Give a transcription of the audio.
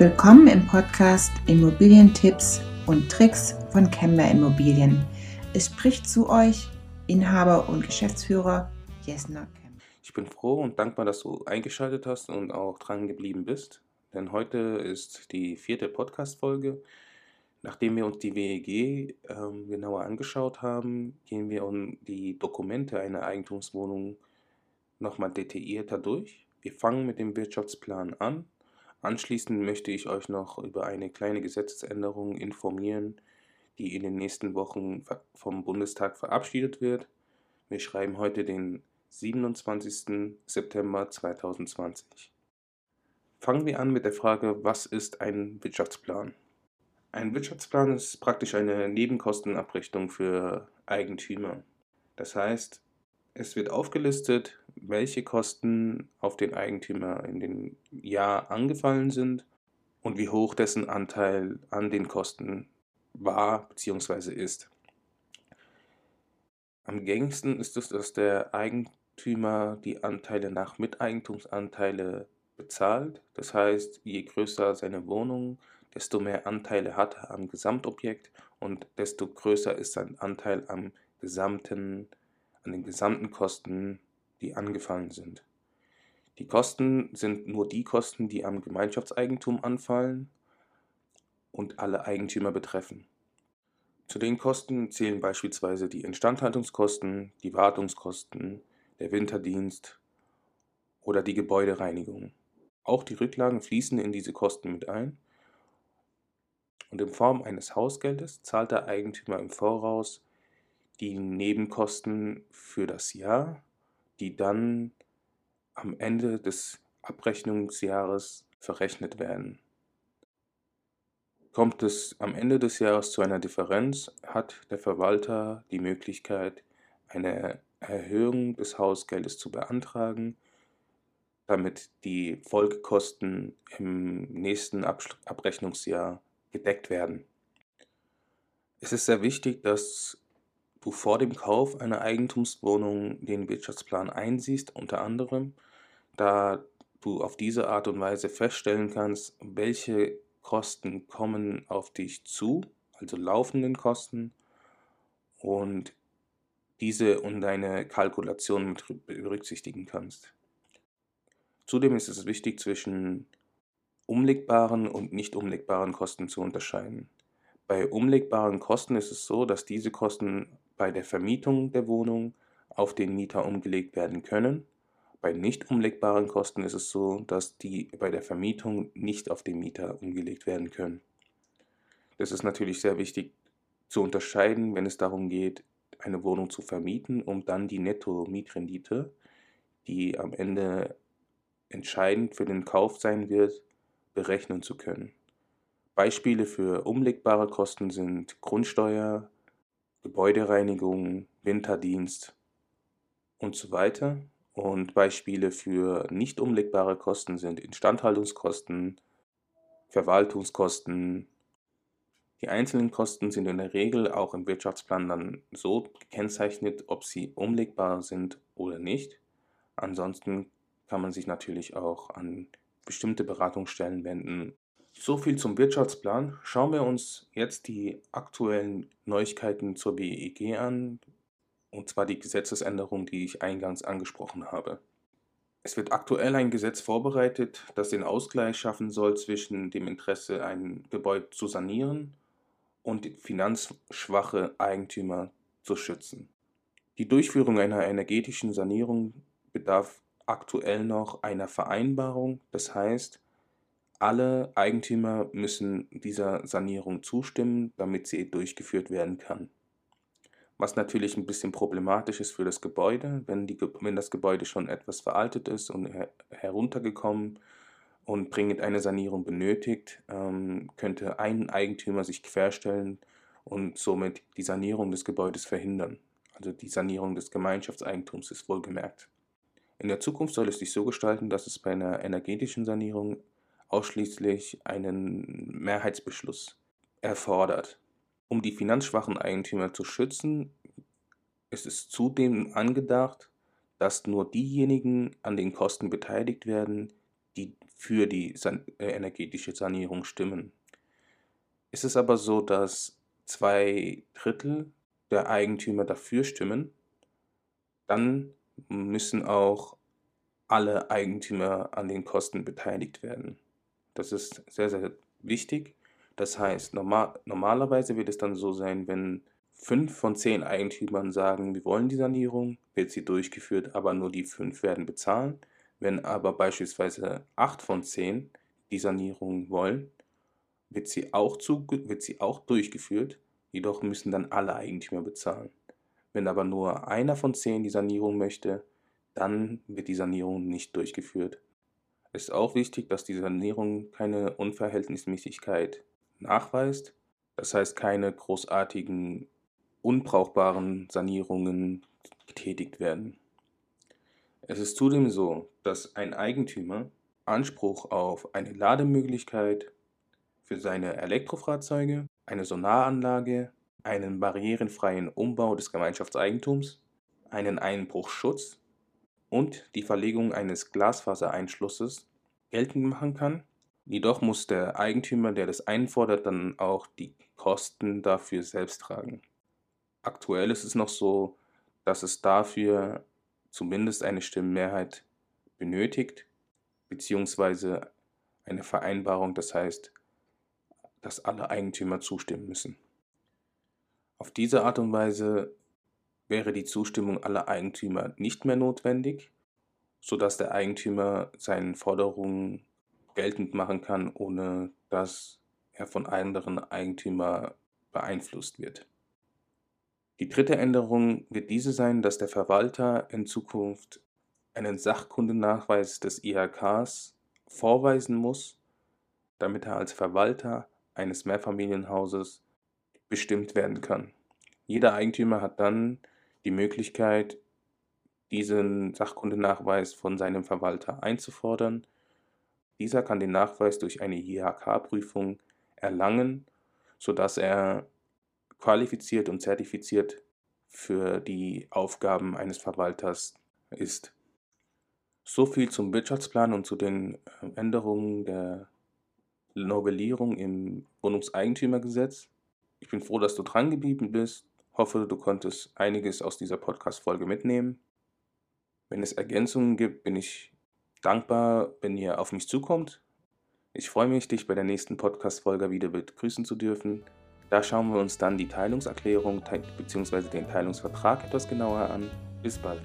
Willkommen im Podcast Immobilientipps und Tricks von Kemmer Immobilien. Es spricht zu euch Inhaber und Geschäftsführer Jesner Kemmer. Ich bin froh und dankbar, dass du eingeschaltet hast und auch dran geblieben bist, denn heute ist die vierte Podcast-Folge. Nachdem wir uns die WEG ähm, genauer angeschaut haben, gehen wir um die Dokumente einer Eigentumswohnung nochmal detaillierter durch. Wir fangen mit dem Wirtschaftsplan an Anschließend möchte ich euch noch über eine kleine Gesetzesänderung informieren, die in den nächsten Wochen vom Bundestag verabschiedet wird. Wir schreiben heute den 27. September 2020. Fangen wir an mit der Frage, was ist ein Wirtschaftsplan? Ein Wirtschaftsplan ist praktisch eine Nebenkostenabrechnung für Eigentümer. Das heißt, es wird aufgelistet, welche Kosten auf den Eigentümer in dem Jahr angefallen sind und wie hoch dessen Anteil an den Kosten war bzw. ist. Am gängigsten ist es, dass der Eigentümer die Anteile nach Miteigentumsanteile bezahlt. Das heißt, je größer seine Wohnung, desto mehr Anteile hat er am Gesamtobjekt und desto größer ist sein Anteil am gesamten, an den gesamten Kosten die angefallen sind. Die Kosten sind nur die Kosten, die am Gemeinschaftseigentum anfallen und alle Eigentümer betreffen. Zu den Kosten zählen beispielsweise die Instandhaltungskosten, die Wartungskosten, der Winterdienst oder die Gebäudereinigung. Auch die Rücklagen fließen in diese Kosten mit ein und in Form eines Hausgeldes zahlt der Eigentümer im Voraus die Nebenkosten für das Jahr die dann am Ende des Abrechnungsjahres verrechnet werden. Kommt es am Ende des Jahres zu einer Differenz, hat der Verwalter die Möglichkeit, eine Erhöhung des Hausgeldes zu beantragen, damit die Folgekosten im nächsten Abrechnungsjahr gedeckt werden. Es ist sehr wichtig, dass du vor dem Kauf einer Eigentumswohnung den Wirtschaftsplan einsiehst, unter anderem, da du auf diese Art und Weise feststellen kannst, welche Kosten kommen auf dich zu, also laufenden Kosten, und diese und deine Kalkulation mit berücksichtigen kannst. Zudem ist es wichtig, zwischen umlegbaren und nicht umlegbaren Kosten zu unterscheiden. Bei umlegbaren Kosten ist es so, dass diese Kosten bei der Vermietung der Wohnung auf den Mieter umgelegt werden können. Bei nicht umlegbaren Kosten ist es so, dass die bei der Vermietung nicht auf den Mieter umgelegt werden können. Das ist natürlich sehr wichtig zu unterscheiden, wenn es darum geht, eine Wohnung zu vermieten, um dann die Netto-Mietrendite, die am Ende entscheidend für den Kauf sein wird, berechnen zu können. Beispiele für umlegbare Kosten sind Grundsteuer, Gebäudereinigung, Winterdienst und so weiter. Und Beispiele für nicht umlegbare Kosten sind Instandhaltungskosten, Verwaltungskosten. Die einzelnen Kosten sind in der Regel auch im Wirtschaftsplan dann so gekennzeichnet, ob sie umlegbar sind oder nicht. Ansonsten kann man sich natürlich auch an bestimmte Beratungsstellen wenden, so viel zum Wirtschaftsplan. Schauen wir uns jetzt die aktuellen Neuigkeiten zur BEG an, und zwar die Gesetzesänderung, die ich eingangs angesprochen habe. Es wird aktuell ein Gesetz vorbereitet, das den Ausgleich schaffen soll zwischen dem Interesse, ein Gebäude zu sanieren und finanzschwache Eigentümer zu schützen. Die Durchführung einer energetischen Sanierung bedarf aktuell noch einer Vereinbarung, das heißt, alle Eigentümer müssen dieser Sanierung zustimmen, damit sie durchgeführt werden kann. Was natürlich ein bisschen problematisch ist für das Gebäude, wenn, die, wenn das Gebäude schon etwas veraltet ist und her heruntergekommen und dringend eine Sanierung benötigt, ähm, könnte ein Eigentümer sich querstellen und somit die Sanierung des Gebäudes verhindern. Also die Sanierung des Gemeinschaftseigentums ist wohlgemerkt. In der Zukunft soll es sich so gestalten, dass es bei einer energetischen Sanierung ausschließlich einen Mehrheitsbeschluss erfordert. Um die finanzschwachen Eigentümer zu schützen, ist es zudem angedacht, dass nur diejenigen an den Kosten beteiligt werden, die für die san äh, energetische Sanierung stimmen. Ist es aber so, dass zwei Drittel der Eigentümer dafür stimmen, dann müssen auch alle Eigentümer an den Kosten beteiligt werden. Das ist sehr, sehr wichtig. Das heißt, normal, normalerweise wird es dann so sein, wenn fünf von zehn Eigentümern sagen, wir wollen die Sanierung, wird sie durchgeführt, aber nur die fünf werden bezahlen. Wenn aber beispielsweise acht von zehn die Sanierung wollen, wird sie auch, zu, wird sie auch durchgeführt, jedoch müssen dann alle Eigentümer bezahlen. Wenn aber nur einer von zehn die Sanierung möchte, dann wird die Sanierung nicht durchgeführt. Es ist auch wichtig, dass die Sanierung keine Unverhältnismäßigkeit nachweist, das heißt keine großartigen unbrauchbaren Sanierungen getätigt werden. Es ist zudem so, dass ein Eigentümer Anspruch auf eine Lademöglichkeit für seine Elektrofahrzeuge, eine Solaranlage, einen barrierenfreien Umbau des Gemeinschaftseigentums, einen Einbruchschutz und die Verlegung eines Glasfasereinschlusses geltend machen kann. Jedoch muss der Eigentümer, der das einfordert, dann auch die Kosten dafür selbst tragen. Aktuell ist es noch so, dass es dafür zumindest eine Stimmenmehrheit benötigt, beziehungsweise eine Vereinbarung, das heißt, dass alle Eigentümer zustimmen müssen. Auf diese Art und Weise wäre die Zustimmung aller Eigentümer nicht mehr notwendig, sodass der Eigentümer seinen Forderungen geltend machen kann, ohne dass er von anderen Eigentümern beeinflusst wird. Die dritte Änderung wird diese sein, dass der Verwalter in Zukunft einen Sachkundennachweis des IHKs vorweisen muss, damit er als Verwalter eines Mehrfamilienhauses bestimmt werden kann. Jeder Eigentümer hat dann die Möglichkeit, diesen Sachkundenachweis von seinem Verwalter einzufordern. Dieser kann den Nachweis durch eine IHK-Prüfung erlangen, sodass er qualifiziert und zertifiziert für die Aufgaben eines Verwalters ist. So viel zum Wirtschaftsplan und zu den äh, Änderungen der Novellierung im Wohnungseigentümergesetz. Ich bin froh, dass du dran geblieben bist. Hoffe, du konntest einiges aus dieser Podcast-Folge mitnehmen. Wenn es Ergänzungen gibt, bin ich dankbar, wenn ihr auf mich zukommt. Ich freue mich, dich bei der nächsten Podcast-Folge wieder begrüßen zu dürfen. Da schauen wir uns dann die Teilungserklärung bzw. den Teilungsvertrag etwas genauer an. Bis bald.